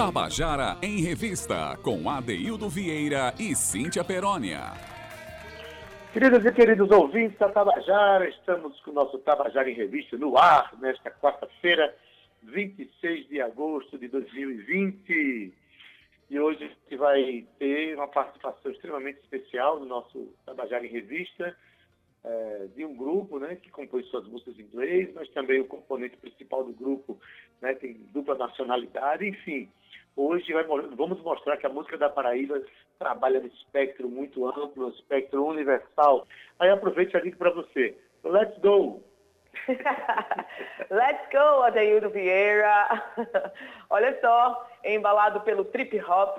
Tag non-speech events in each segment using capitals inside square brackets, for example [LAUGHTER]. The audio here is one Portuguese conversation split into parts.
Tabajara em Revista, com Adeildo Vieira e Cíntia Perónia. Queridas e queridos ouvintes da Tabajara, estamos com o nosso Tabajara em Revista no ar, nesta quarta-feira, 26 de agosto de 2020. E hoje a gente vai ter uma participação extremamente especial no nosso Tabajara em Revista, é, de um grupo né, que compõe suas músicas em inglês, mas também o componente principal do grupo né, tem dupla nacionalidade, enfim. Hoje vai, vamos mostrar que a música da Paraíba trabalha no espectro muito amplo, espectro universal. Aí aproveite a dica para você. Let's go! [LAUGHS] Let's go, Adeildo Vieira. [LAUGHS] Olha só, embalado pelo trip hop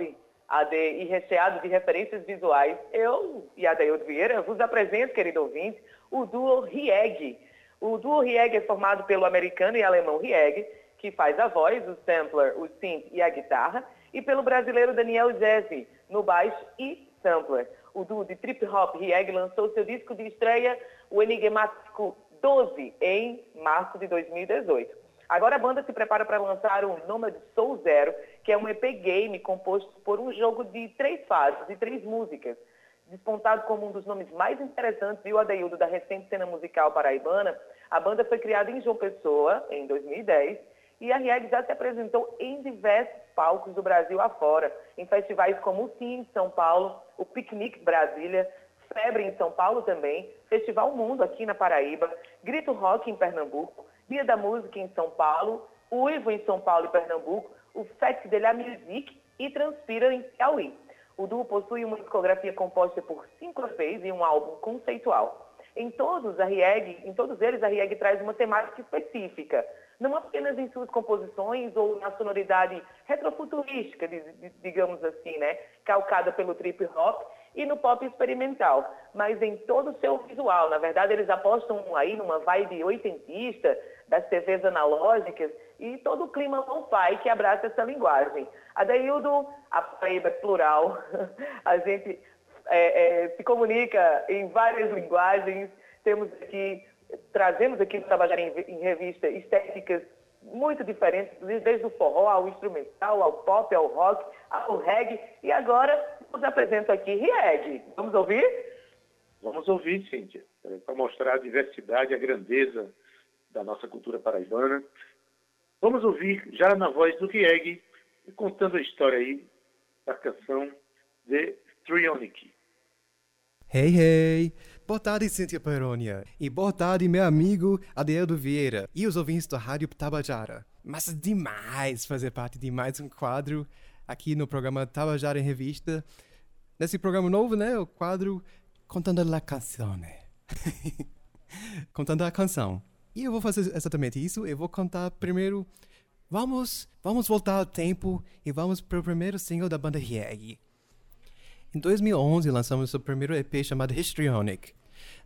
AD, e recheado de referências visuais, eu e Adeildo Vieira vos apresento, querido ouvinte, o duo Rieg. O duo Rieg é formado pelo americano e alemão Rieg, que faz a voz, o sampler, o synth e a guitarra, e pelo brasileiro Daniel Jesse, no baixo e sampler. O duo de trip hop Rieg lançou seu disco de estreia, o enigmático 12, em março de 2018. Agora a banda se prepara para lançar o Nomad Soul Zero, que é um EP game composto por um jogo de três fases e três músicas. Despontado como um dos nomes mais interessantes, viu, Adeildo, da recente cena musical paraibana, a banda foi criada em João Pessoa, em 2010, e a Rieg já se apresentou em diversos palcos do Brasil afora, em festivais como o Sim, São Paulo, o Picnic Brasília, Febre em São Paulo também, Festival Mundo aqui na Paraíba, Grito Rock em Pernambuco, Dia da Música em São Paulo, Uivo em São Paulo e Pernambuco, o Fest de la Musique e Transpira em Piauí. O duo possui uma discografia composta por cinco EPs e um álbum conceitual. Em todos, a Rieg, em todos eles, a Rieg traz uma temática específica, não apenas em suas composições ou na sonoridade retrofuturística, digamos assim, né, calcada pelo trip hop e no pop experimental, mas em todo o seu visual. Na verdade, eles apostam aí numa vibe oitentista, das TVs analógicas e todo o clima lo-fi que abraça essa linguagem. A Daildo, a Paraíba é plural, [LAUGHS] a gente é, é, se comunica em várias linguagens, temos aqui, trazemos aqui no Trabalhar em, em Revista estéticas muito diferentes, desde o forró ao instrumental, ao pop, ao rock, ao reggae, e agora nos apresento aqui reggae. Vamos ouvir? Vamos ouvir, Cíntia, para mostrar a diversidade, a grandeza da nossa cultura paraibana. Vamos ouvir, já na voz do Rieg, contando a história aí da canção de Trionic. Hey, hey! Boa tarde, Cíntia Perônia. E boa tarde, meu amigo Adeildo Vieira e os ouvintes da Rádio Tabajara. Mas demais fazer parte de mais um quadro aqui no programa Tabajara em Revista. Nesse programa novo, né? O quadro Contando a Canzone. [LAUGHS] Contando a canção. E eu vou fazer exatamente isso. Eu vou contar primeiro. Vamos, vamos voltar ao tempo e vamos para o primeiro single da banda Rieg. Em 2011 lançamos o primeiro EP chamado Histrionic.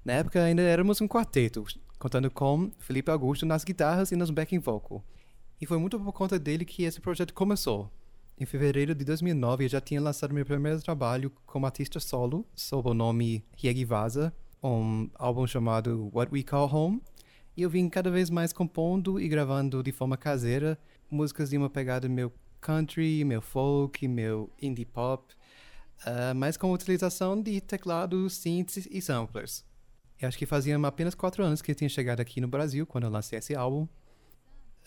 Na época ainda éramos um quarteto, contando com Felipe Augusto nas guitarras e nos backing vocal. E foi muito por conta dele que esse projeto começou. Em fevereiro de 2009 eu já tinha lançado meu primeiro trabalho como artista solo, sob o nome Rieg Vaza, um álbum chamado What We Call Home, e eu vim cada vez mais compondo e gravando de forma caseira músicas de uma pegada meu country, meu folk, meu indie pop, uh, mas com utilização de teclados, synths e samplers. Eu acho que fazia apenas quatro anos que eu tinha chegado aqui no Brasil quando eu lancei esse álbum.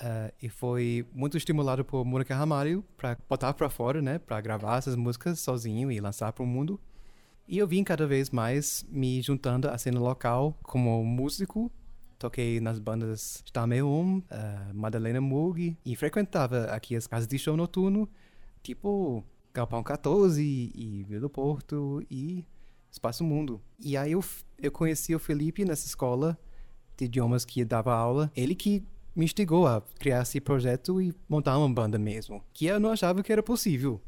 Uh, e foi muito estimulado por Mônica Ramalho para botar para fora, né, para gravar essas músicas sozinho e lançar para o mundo. E eu vim cada vez mais me juntando à cena local como músico Toquei nas bandas Stameum, uh, Madalena Mug e frequentava aqui as casas de show noturno, tipo Galpão 14 e Vila do Porto e Espaço Mundo. E aí eu, eu conheci o Felipe nessa escola de idiomas que dava aula. Ele que me instigou a criar esse projeto e montar uma banda mesmo, que eu não achava que era possível.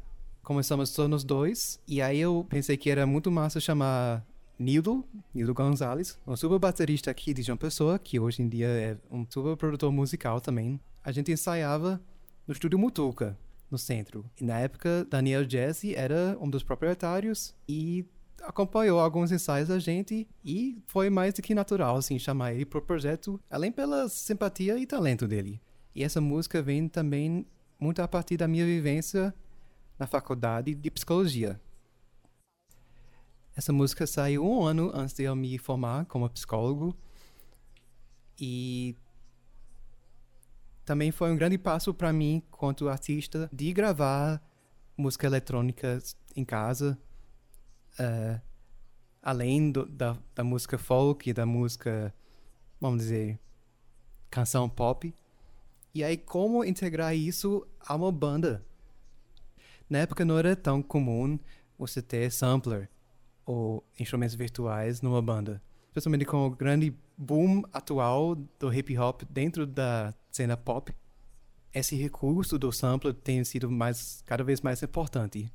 Começamos só nos dois, e aí eu pensei que era muito massa chamar Nildo, Nildo Gonzalez, um super baterista aqui de João Pessoa, que hoje em dia é um super produtor musical também. A gente ensaiava no estúdio Mutuca, no centro. E na época, Daniel Jesse era um dos proprietários e acompanhou alguns ensaios da gente e foi mais do que natural assim chamar ele pro projeto, além pela simpatia e talento dele. E essa música vem também muito a partir da minha vivência na faculdade de psicologia. Essa música saiu um ano antes de eu me formar como psicólogo e também foi um grande passo para mim, quanto artista, de gravar música eletrônica em casa, uh, além do, da, da música folk e da música, vamos dizer, canção pop. E aí, como integrar isso a uma banda? Na época não era tão comum você ter sampler ou instrumentos virtuais numa banda. Especialmente com o grande boom atual do hip hop dentro da cena pop, esse recurso do sampler tem sido mais, cada vez mais importante.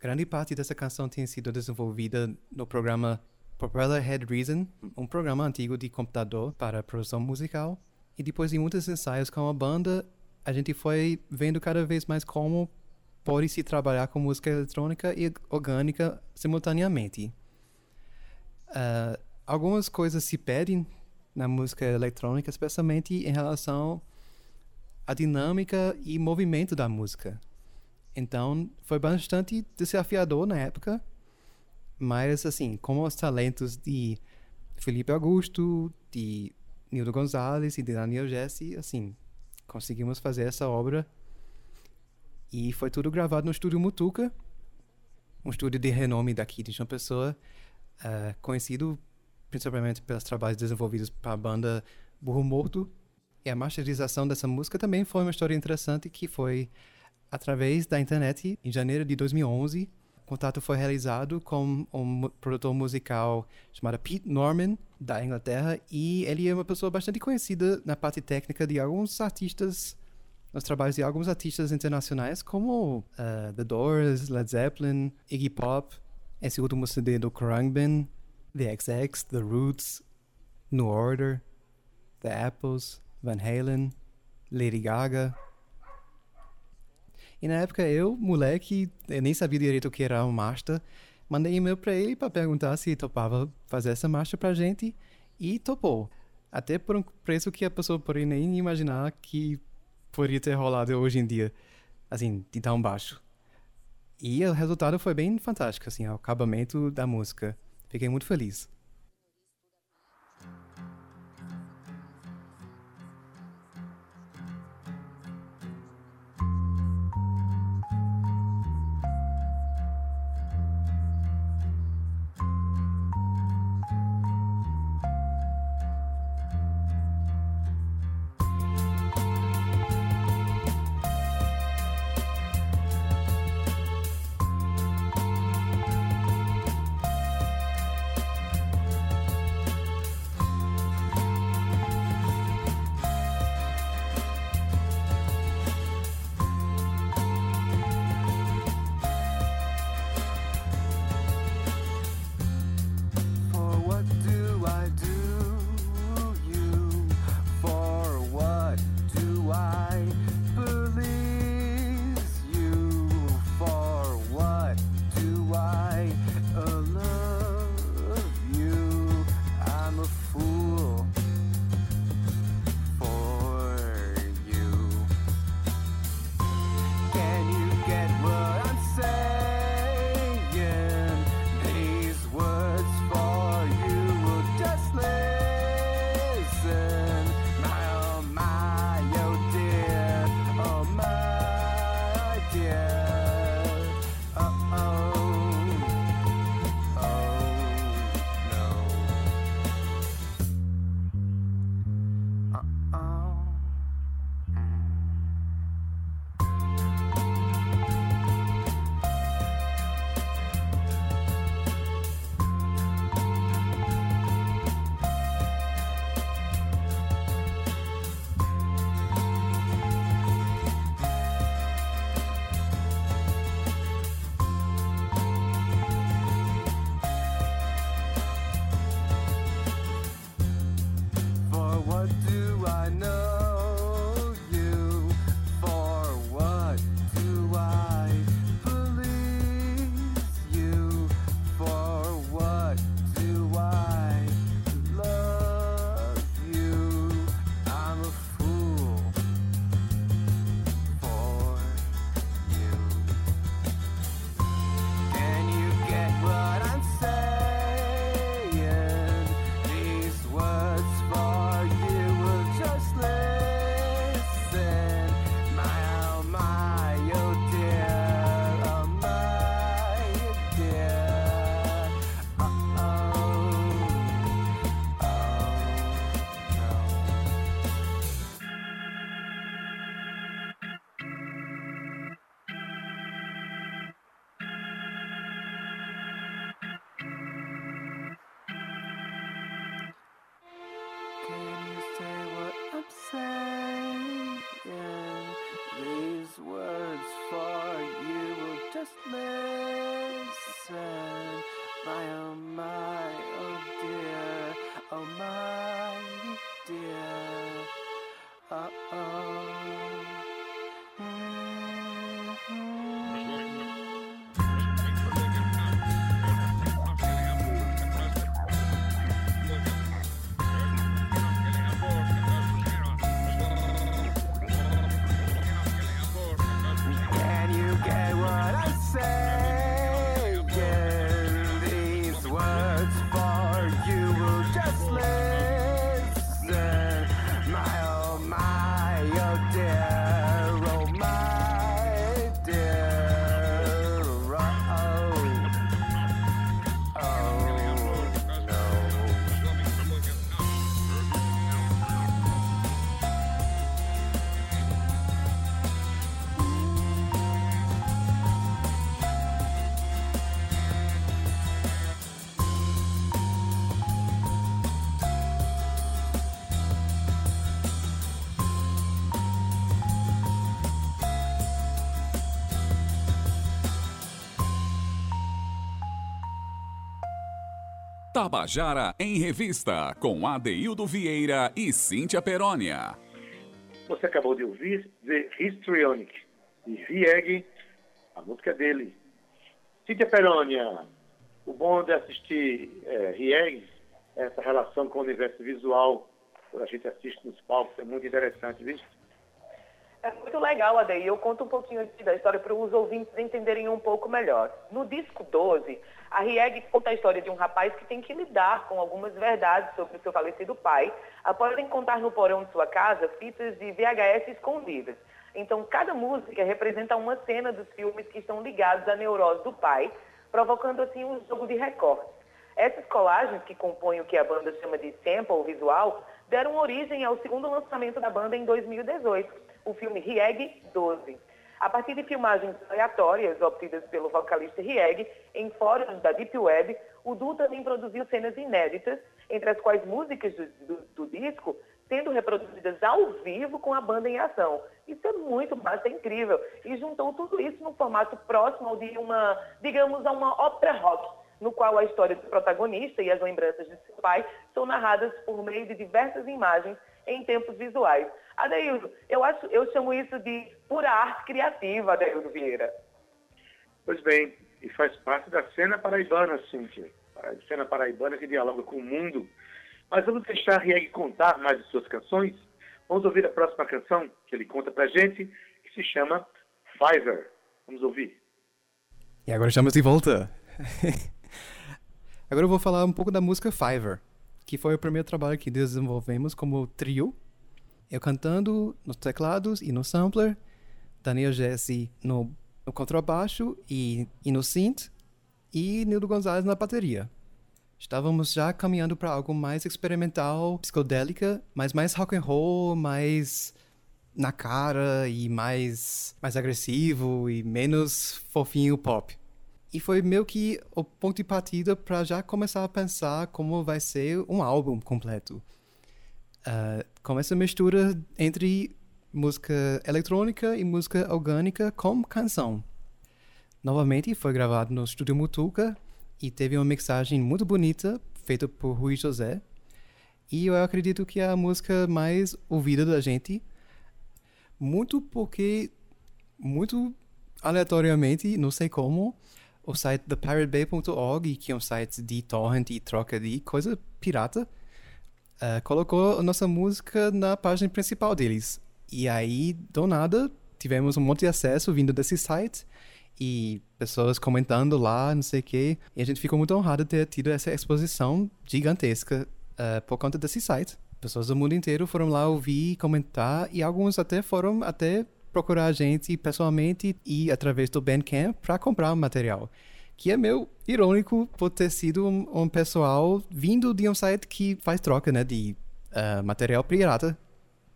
Grande parte dessa canção tem sido desenvolvida no programa Propeller Head Reason, um programa antigo de computador para produção musical. E depois de muitos ensaios com a banda, a gente foi vendo cada vez mais como pode se trabalhar com música eletrônica e orgânica simultaneamente. Uh, algumas coisas se pedem na música eletrônica, especialmente em relação à dinâmica e movimento da música. Então, foi bastante desafiador na época, mas assim, com os talentos de Felipe Augusto, de Nildo Gonzalez e de Daniel Jesse, assim, conseguimos fazer essa obra e foi tudo gravado no estúdio Mutuca, um estúdio de renome daqui de João Pessoa, uh, conhecido principalmente pelos trabalhos desenvolvidos para a banda Burro Morto. E a masterização dessa música também foi uma história interessante que foi através da internet em janeiro de 2011. O contato foi realizado com um produtor musical chamado Pete Norman, da Inglaterra, e ele é uma pessoa bastante conhecida na parte técnica de alguns artistas, nos trabalhos de alguns artistas internacionais, como uh, The Doors, Led Zeppelin, Iggy Pop, esse último CD do Khruangbin, The XX, The Roots, New Order, The Apples, Van Halen, Lady Gaga. E na época eu, moleque, eu nem sabia direito o que era uma marcha, mandei e-mail para ele para perguntar se topava fazer essa marcha pra gente e topou. Até por um preço que a pessoa poderia nem imaginar que poderia ter rolado hoje em dia, assim, de tão baixo. E o resultado foi bem fantástico, assim, o acabamento da música. Fiquei muito feliz. Tabajara em Revista, com Adeildo Vieira e Cíntia Perónia. Você acabou de ouvir The Histrionic, de Vieg, a música dele. Cíntia Perônia, o bom de assistir é, essa relação com o universo visual, quando a gente assiste nos palcos, é muito interessante, viu? É muito legal, Ade. Eu conto um pouquinho da história para os ouvintes entenderem um pouco melhor. No disco 12, a Rieg conta a história de um rapaz que tem que lidar com algumas verdades sobre o seu falecido pai, após encontrar no porão de sua casa fitas de VHS escondidas. Então, cada música representa uma cena dos filmes que estão ligados à neurose do pai, provocando assim um jogo de recortes. Essas colagens, que compõem o que a banda chama de sample visual, deram origem ao segundo lançamento da banda em 2018, o filme Rieg 12. A partir de filmagens aleatórias obtidas pelo vocalista Rieg em fóruns da Deep Web, o duo também produziu cenas inéditas, entre as quais músicas do, do- do disco sendo reproduzidas ao vivo com a banda em ação. Isso é muito massa, é incrível. E juntou tudo isso num formato próximo de uma, digamos, a uma ópera rock, no qual a história do protagonista e as lembranças de seu pai são narradas por meio de diversas imagens em tempos visuais. Adeildo, eu, acho, eu chamo isso de pura arte criativa, Adeildo Vieira. Pois bem, e faz parte da cena paraibana, Cíntia. A cena paraibana que dialoga com o mundo. Mas vamos deixar Rieg contar mais de suas canções. Vamos ouvir a próxima canção que ele conta pra gente, que se chama Fiverr. Vamos ouvir. E agora estamos de volta. [LAUGHS] agora eu vou falar um pouco da música Fiverr, que foi o primeiro trabalho que desenvolvemos como trio. Eu cantando nos teclados e no sampler, Daniel Jesse no, no contrabaixo e, e no synth, e Nildo Gonzalez na bateria. Estávamos já caminhando para algo mais experimental, psicodélica, mas mais rock and roll, mais na cara e mais mais agressivo e menos fofinho pop. E foi meio que o ponto de partida para já começar a pensar como vai ser um álbum completo. Ah, com essa mistura entre música eletrônica e música orgânica com canção. Novamente foi gravado no Estúdio Mutuca e teve uma mixagem muito bonita feita por Rui José. E eu acredito que é a música mais ouvida da gente, muito porque, muito aleatoriamente, não sei como, o site thepiratebay.org, que é um site de torrent e troca de coisa pirata, eh, colocou a nossa música na página principal deles. E aí, do nada, tivemos um monte de acesso vindo desse site e pessoas comentando lá, não sei o quê. E a gente ficou muito honrado de ter tido essa exposição gigantesca eh, por conta desse site. Pessoas do mundo inteiro foram lá ouvir, comentar e alguns até foram até procurar a gente pessoalmente e através do Bandcamp para comprar o material. Que é meio irônico por ter sido um, um pessoal vindo de um site que faz troca, né, de ah, material pirata.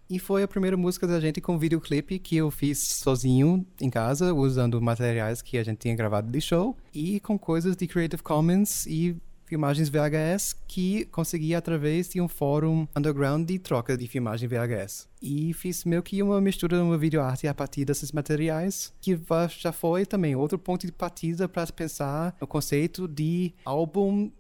E foi a primeira música da gente com videoclipe que eu fiz sozinho em casa, usando materiais que a gente tinha gravado de show e com coisas de Creative Commons e filmagens VHS que consegui através de um fórum underground de troca de filmagem VHS. E fiz meio que uma mistura de uma videoarte a partir desses materiais, que já foi também outro ponto de partida para pensar no conceito de álbum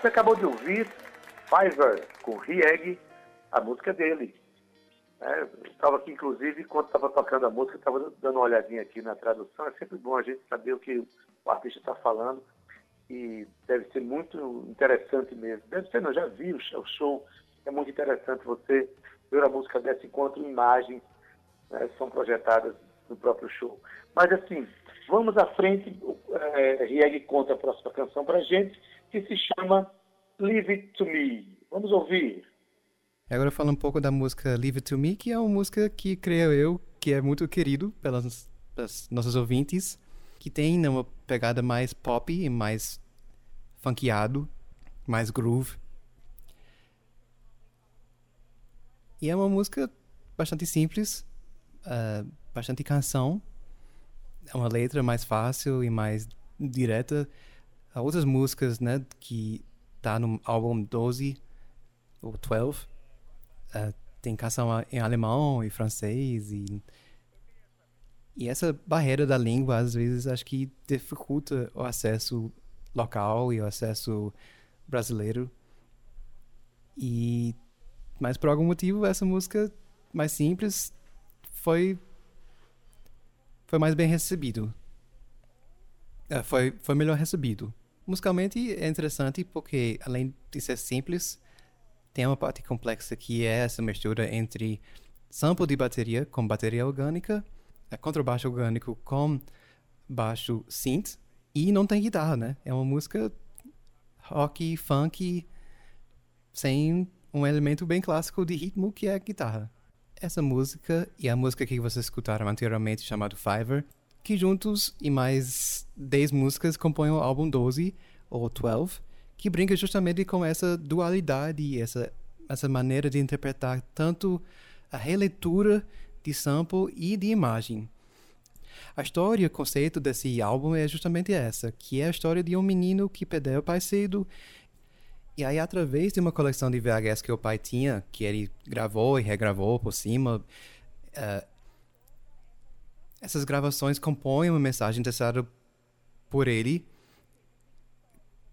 Você acabou de ouvir Fiverr com Rieg, a música dele. É, estava aqui, inclusive, enquanto estava tocando a música, estava dando uma olhadinha aqui na tradução. É sempre bom a gente saber o que o artista está falando e deve ser muito interessante mesmo. Deve ser, não, já vi o show, é muito interessante você ver a música dessa enquanto imagens né, são projetadas no próprio show. Mas assim, vamos à frente, é, Rieg conta a próxima canção para gente, que se chama Leave It To Me. Vamos ouvir. Agora fala um pouco da música Leave It To Me, que é uma música que, creio eu, que é muito querido pelas, pelas nossos ouvintes, que tem uma pegada mais pop e mais funkeado, mais groove. E é uma música bastante simples, uh, bastante canção, é uma letra mais fácil e mais direta. Há outras músicas, né, que tá no álbum 12 ou 12, uh, tem canção em alemão e francês e e essa barreira da língua às vezes acho que dificulta o acesso local e o acesso brasileiro. E mas por algum motivo essa música mais simples foi foi mais bem recebido. É, foi foi melhor recebido musicalmente é interessante porque além de ser simples tem uma parte complexa que é essa mistura entre sample de bateria com bateria orgânica, é contrabaixo orgânico com baixo synth e não tem guitarra, né? É uma música rock, funk, sem um elemento bem clássico de ritmo que é a guitarra. Essa música e a música que vocês escutaram anteriormente chamado Fiverr, que juntos e mais 10 músicas compõem o álbum 12 ou 12, que brinca justamente com essa dualidade, essa, essa maneira de interpretar tanto a releitura de sample e de imagem. A história, o conceito desse álbum é justamente essa, que é a história de um menino que perdeu o pai cedo e aí, através de uma coleção de VHS que o pai tinha, que ele gravou e regravou por cima, eh, essas gravações compõem uma mensagem deixada por ele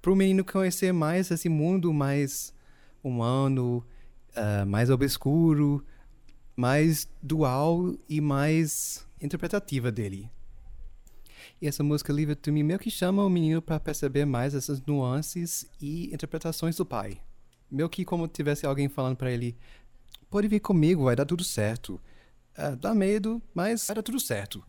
para o menino conhecer mais esse mundo mais humano, eh, mais obscuro, mais dual e mais interpretativa dele. E essa música Leave It To Me meio que chama o menino para perceber mais essas nuances e interpretações do pai. Meio que como tivesse alguém falando para ele: pode vir comigo, vai dar tudo certo. Ah, dá medo, mas dar tudo certo.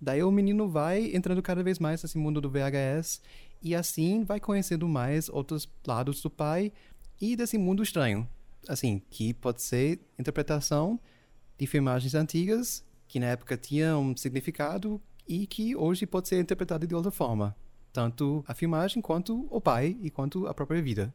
Daí o menino vai entrando cada vez mais nesse mundo do VHS e assim vai conhecendo mais outros lados do pai e desse mundo estranho. Assim, que pode ser interpretação de filmagens antigas que na época tinham um significado e que hoje pode ser interpretado de outra forma. Tanto a filmagem quanto o pai e quanto a própria vida.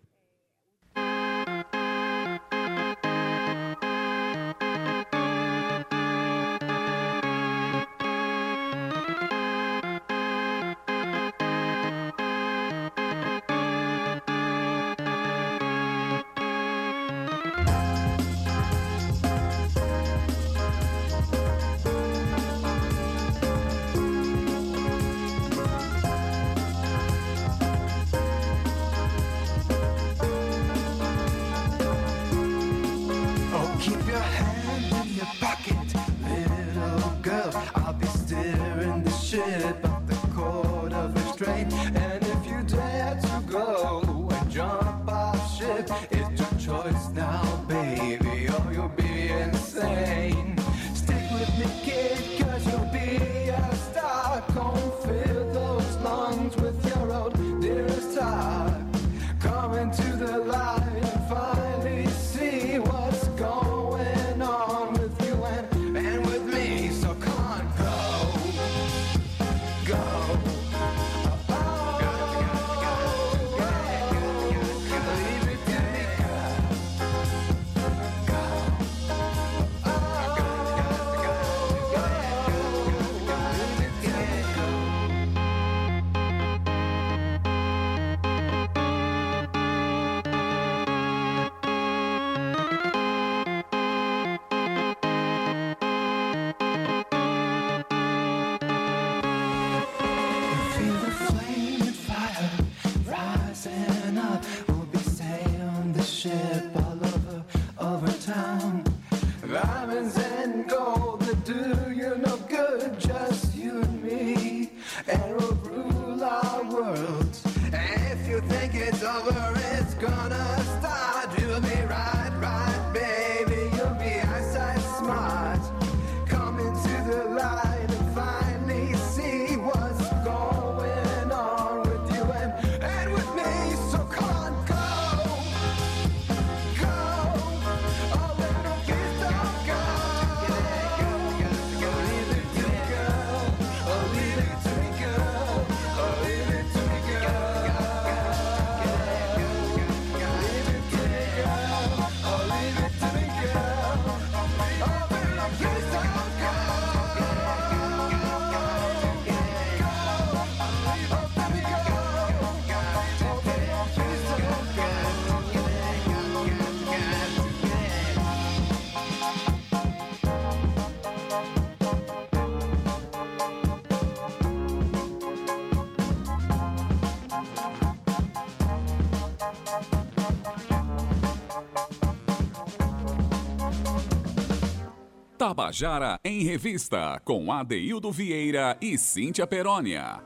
Tabajara em Revista, com Adeildo Vieira e Cíntia Perónia.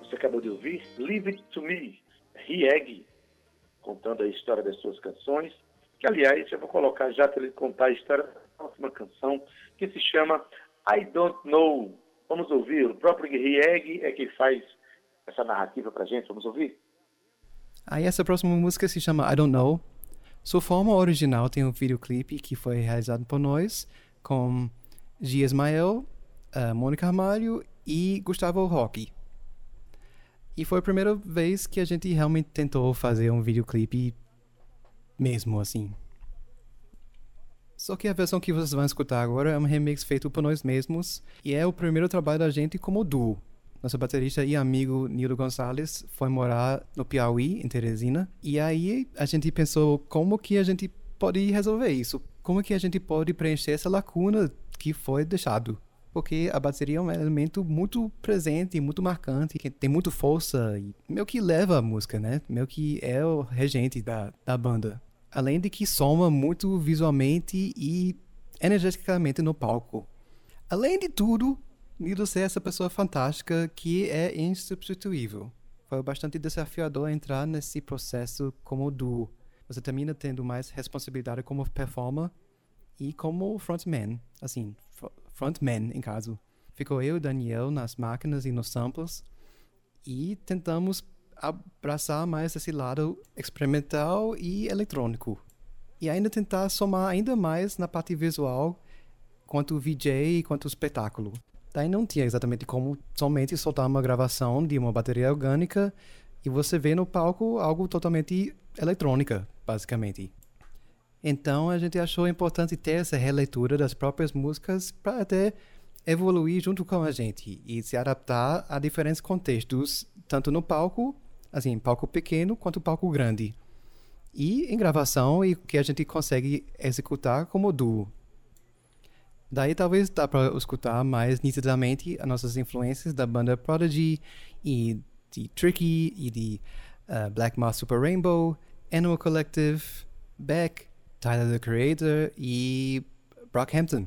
Você acabou de ouvir Leave It To Me, Rieg, contando a história das suas canções, que aliás eu vou colocar já para ele contar a história da próxima canção, que se chama I Don't Know. Vamos ouvir, o próprio Rieg é quem faz essa narrativa pra gente, vamos ouvir? Aí essa próxima música se chama I Don't Know. Sua forma original tem um videoclipe que foi realizado por nós com Gia Ismael, Mônica Ramalho e Gustavo Roque. E foi a primeira vez que a gente realmente tentou fazer um videoclipe mesmo assim. Só que a versão que vocês vão escutar agora é um remix feito por nós mesmos e é o primeiro trabalho da gente como duo. Nosso baterista e amigo Nildo Gonçalves foi morar no Piauí, em Teresina, e aí a gente pensou como que a gente pode resolver isso, como que a gente pode preencher essa lacuna que foi deixado. Porque a bateria é um elemento muito presente, muito marcante, que tem muito força e meio que leva a música, né? Meio que é o regente da, da banda. Além de que soma muito visualmente e energeticamente no palco. Além de tudo, Nildo ser essa pessoa fantástica que é insubstituível. Foi bastante desafiador entrar nesse processo como duo. Você termina tendo mais responsabilidade como performer e como frontman, assim, fr- frontman em caso. Ficou eu e Daniel nas máquinas e nos samples e tentamos abraçar mais esse lado experimental e eletrônico. E ainda tentar somar ainda mais na parte visual quanto VJ e quanto espetáculo. Daí não tinha exatamente como somente soltar uma gravação de uma bateria orgânica e você vê no palco algo totalmente eletrônica, basicamente. Então a gente achou importante ter essa releitura das próprias músicas para até evoluir junto com a gente e se adaptar a diferentes contextos, tanto no palco, assim, palco pequeno quanto palco grande. E em gravação e que a gente consegue executar como duo. Daí talvez dá para escutar mais nitidamente as nossas influências da banda Prodigy e de Tricky e de uh, Black Mass Super Rainbow, Animal Collective, Beck, Tyler the Creator e Brockhampton.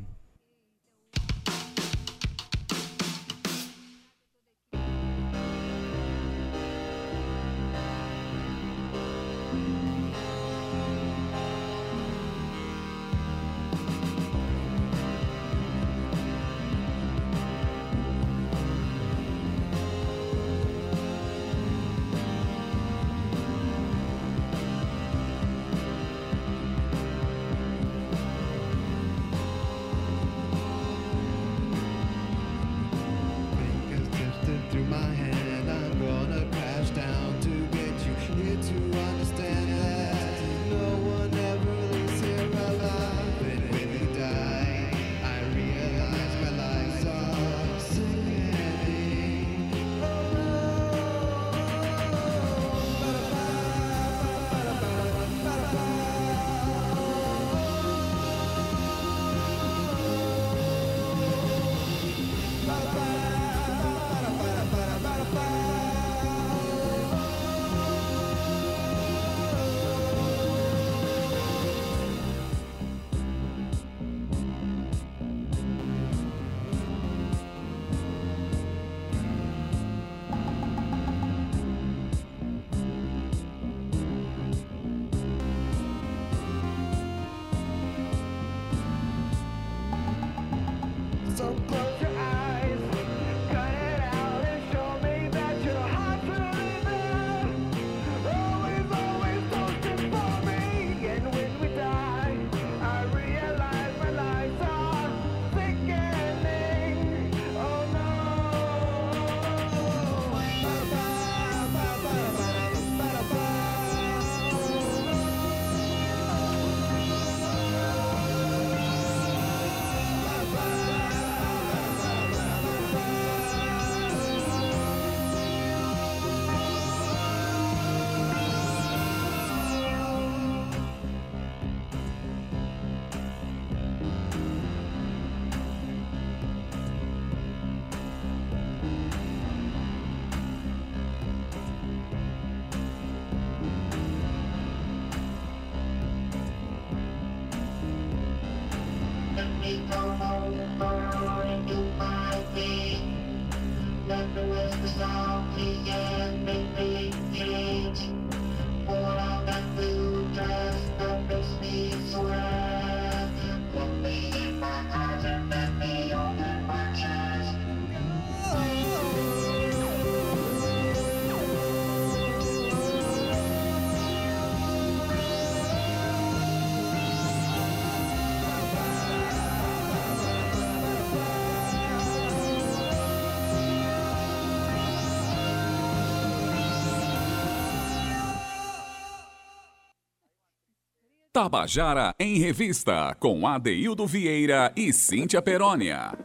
Tabajara em Revista, com Adeildo Vieira e Cíntia Perónia.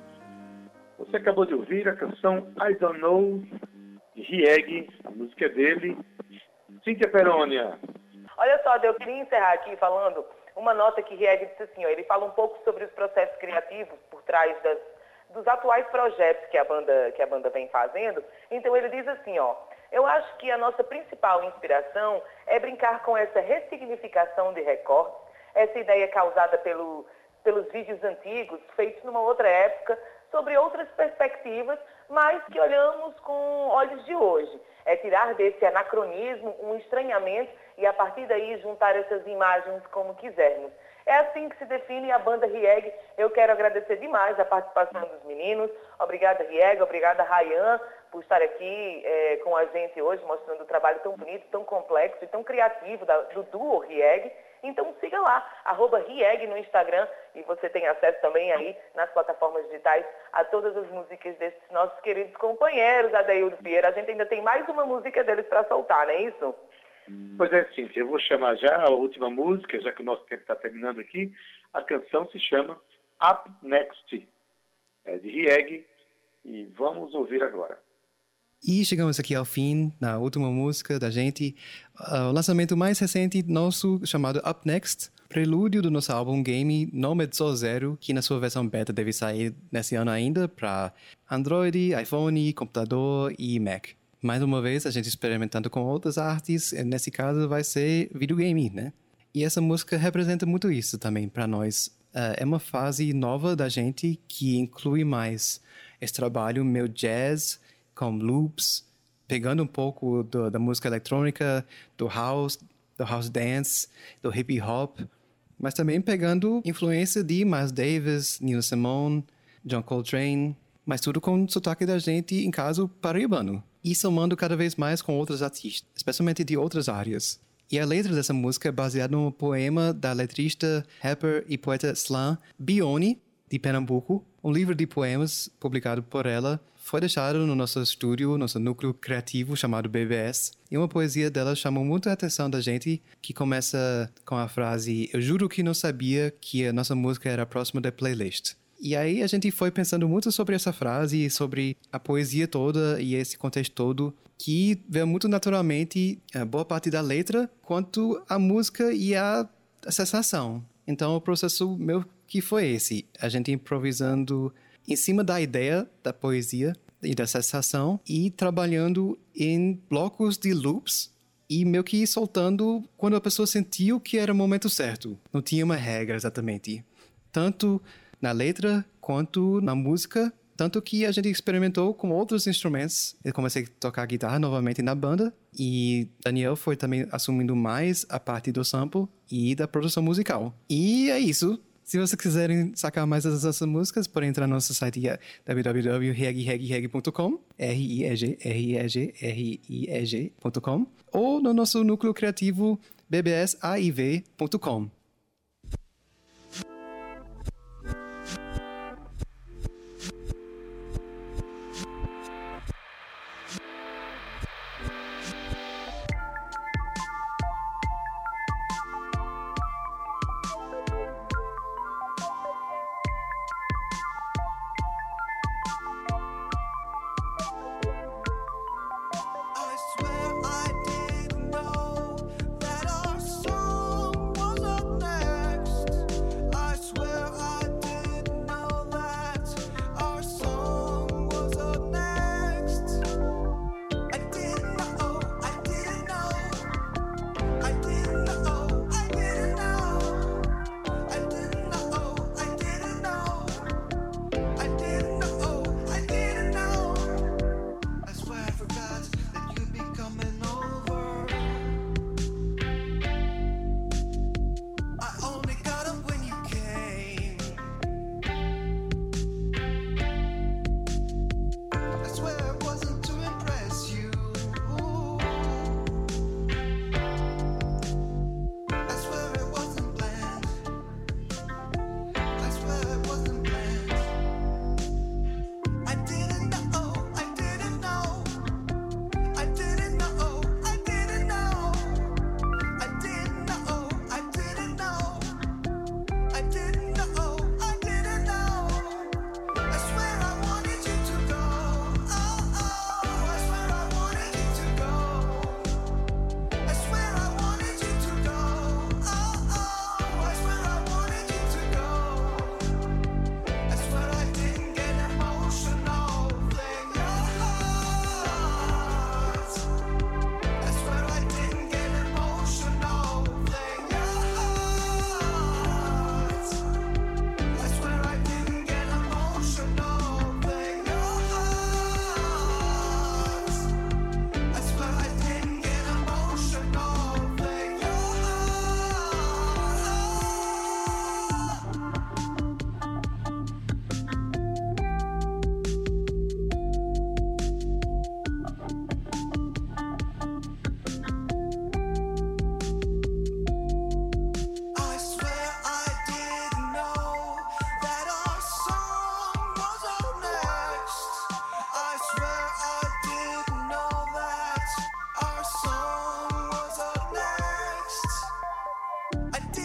Você acabou de ouvir a canção I Don't Know, de Rieg, a música é dele. Cíntia Perônia, Olha só, eu queria encerrar aqui falando uma nota que Rieg disse assim, ó, ele fala um pouco sobre os processos criativos por trás das, dos atuais projetos que a, banda, que a banda vem fazendo. Então ele diz assim, ó, eu acho que a nossa principal inspiração é brincar com essa ressignificação de recortes, essa ideia causada pelo, pelos vídeos antigos, feitos numa outra época, sobre outras perspectivas, mas que olhamos com olhos de hoje. É tirar desse anacronismo um estranhamento e a partir daí juntar essas imagens como quisermos. É assim que se define a banda Rieg. Eu quero agradecer demais a participação dos meninos. Obrigada, Rieg. Obrigada, Rayan, por estar aqui eh, com a gente hoje, mostrando o trabalho tão bonito, tão complexo e tão criativo da- do duo Rieg. Então siga lá, arroba Rieg no Instagram e você tem acesso também aí nas plataformas digitais a todas as músicas desses nossos queridos companheiros, Adaildo Vieira. A gente ainda tem mais uma música deles para soltar, não é isso? Pois é, Cíntia, eu vou chamar já a última música, já que o nosso tempo está terminando aqui. A canção se chama Up Next, é de Rieg, e vamos ouvir agora. E chegamos aqui ao fim, na última música da gente, ah, o lançamento mais recente nosso, chamado Up Next, prelúdio do nosso álbum Game Nomad Soul Zero, que na sua versão beta deve sair nesse ano ainda para Android, iPhone, computador e Mac. Mais uma vez, a gente experimentando com outras artes, eh, nesse caso vai ser videogame, né? E essa música representa muito isso também para nós. Ah, é uma fase nova da gente que inclui mais esse trabalho meu jazz com loops, pegando um pouco do- da música eletrônica, do house, do house dance, do hip hop, mas também pegando influência de Miles Davis, Nina Simone, John Coltrane, mas tudo com sotaque da gente em caso paraibano. E somando cada vez mais com outros artistas, especialmente de outras áreas. E a letra dessa música é baseada num poema da letrista, rapper e poeta slam Bione, de Pernambuco. Um livro de poemas publicado por ela foi deixado no nosso estúdio, nosso núcleo criativo chamado BBS. E uma poesia dela chamou muito a atenção da gente, que começa com a frase: Eu juro que não sabia que a nossa música era próxima da playlist. E aí a gente foi pensando muito sobre essa frase, sobre a poesia toda e esse contexto todo, que veio muito naturalmente a boa parte da letra, quanto a música e a, a sensação. Então o processo meu que foi esse, a gente improvisando em cima da ideia da poesia e da sensação e trabalhando em blocos de loops e meio que soltando quando a pessoa sentiu que era o momento certo. Não tinha uma regra exatamente. Tanto na letra quanto na música. Tanto que a gente experimentou com outros instrumentos. Eu comecei a tocar guitarra novamente na banda. E Daniel foi também assumindo mais a parte do sample e da produção musical. E é isso. Se vocês quiserem sacar mais das nossas músicas, podem entrar no nosso site é www.regreg.com R-I-E-G, R-I-E-G, R-I-E-G.com ou no nosso núcleo criativo bbsaiv.com. Until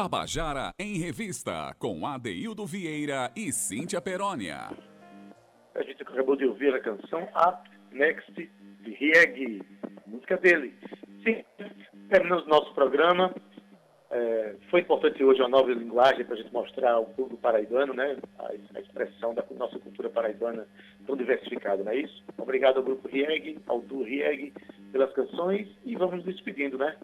Tabajara em Revista, com Adeildo Vieira e Cíntia Perónia. A gente acabou de ouvir a canção Up Next de Rieg, música dele. Sim, terminamos nosso programa. É, foi importante hoje uma nova linguagem para a gente mostrar ao público paraibano, né? A, a expressão da nossa cultura paraibana tão diversificada, não é isso? Obrigado ao Grupo Rieg, ao Duo Rieg, pelas canções e vamos nos despedindo, né?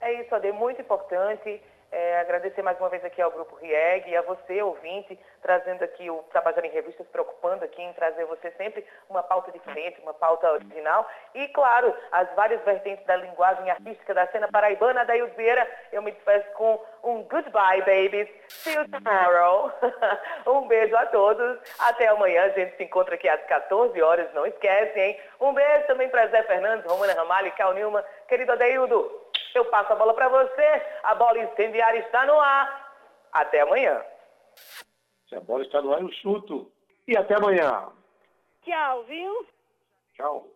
É isso, Ade, muito importante. É, agradecer mais uma vez aqui ao Grupo RIEG e a você, ouvinte, trazendo aqui o Tabajara em Revista, se preocupando aqui em trazer você sempre uma pauta diferente, uma pauta original. E, claro, as várias vertentes da linguagem artística da cena paraibana. Daí, Vieira, eu me despeço com um goodbye, babies. See you tomorrow. [LAUGHS] um beijo a todos. Até amanhã. A gente se encontra aqui às 14 horas, não esquece, hein? Um beijo também para Zé Fernandes, Romana Ramalho e Cal Nilma. Querido Adeildo, eu passo a bola para você. A bola incendiária está no ar. Até amanhã. Se a bola está no ar, eu chuto. E até amanhã. Tchau, viu? Tchau.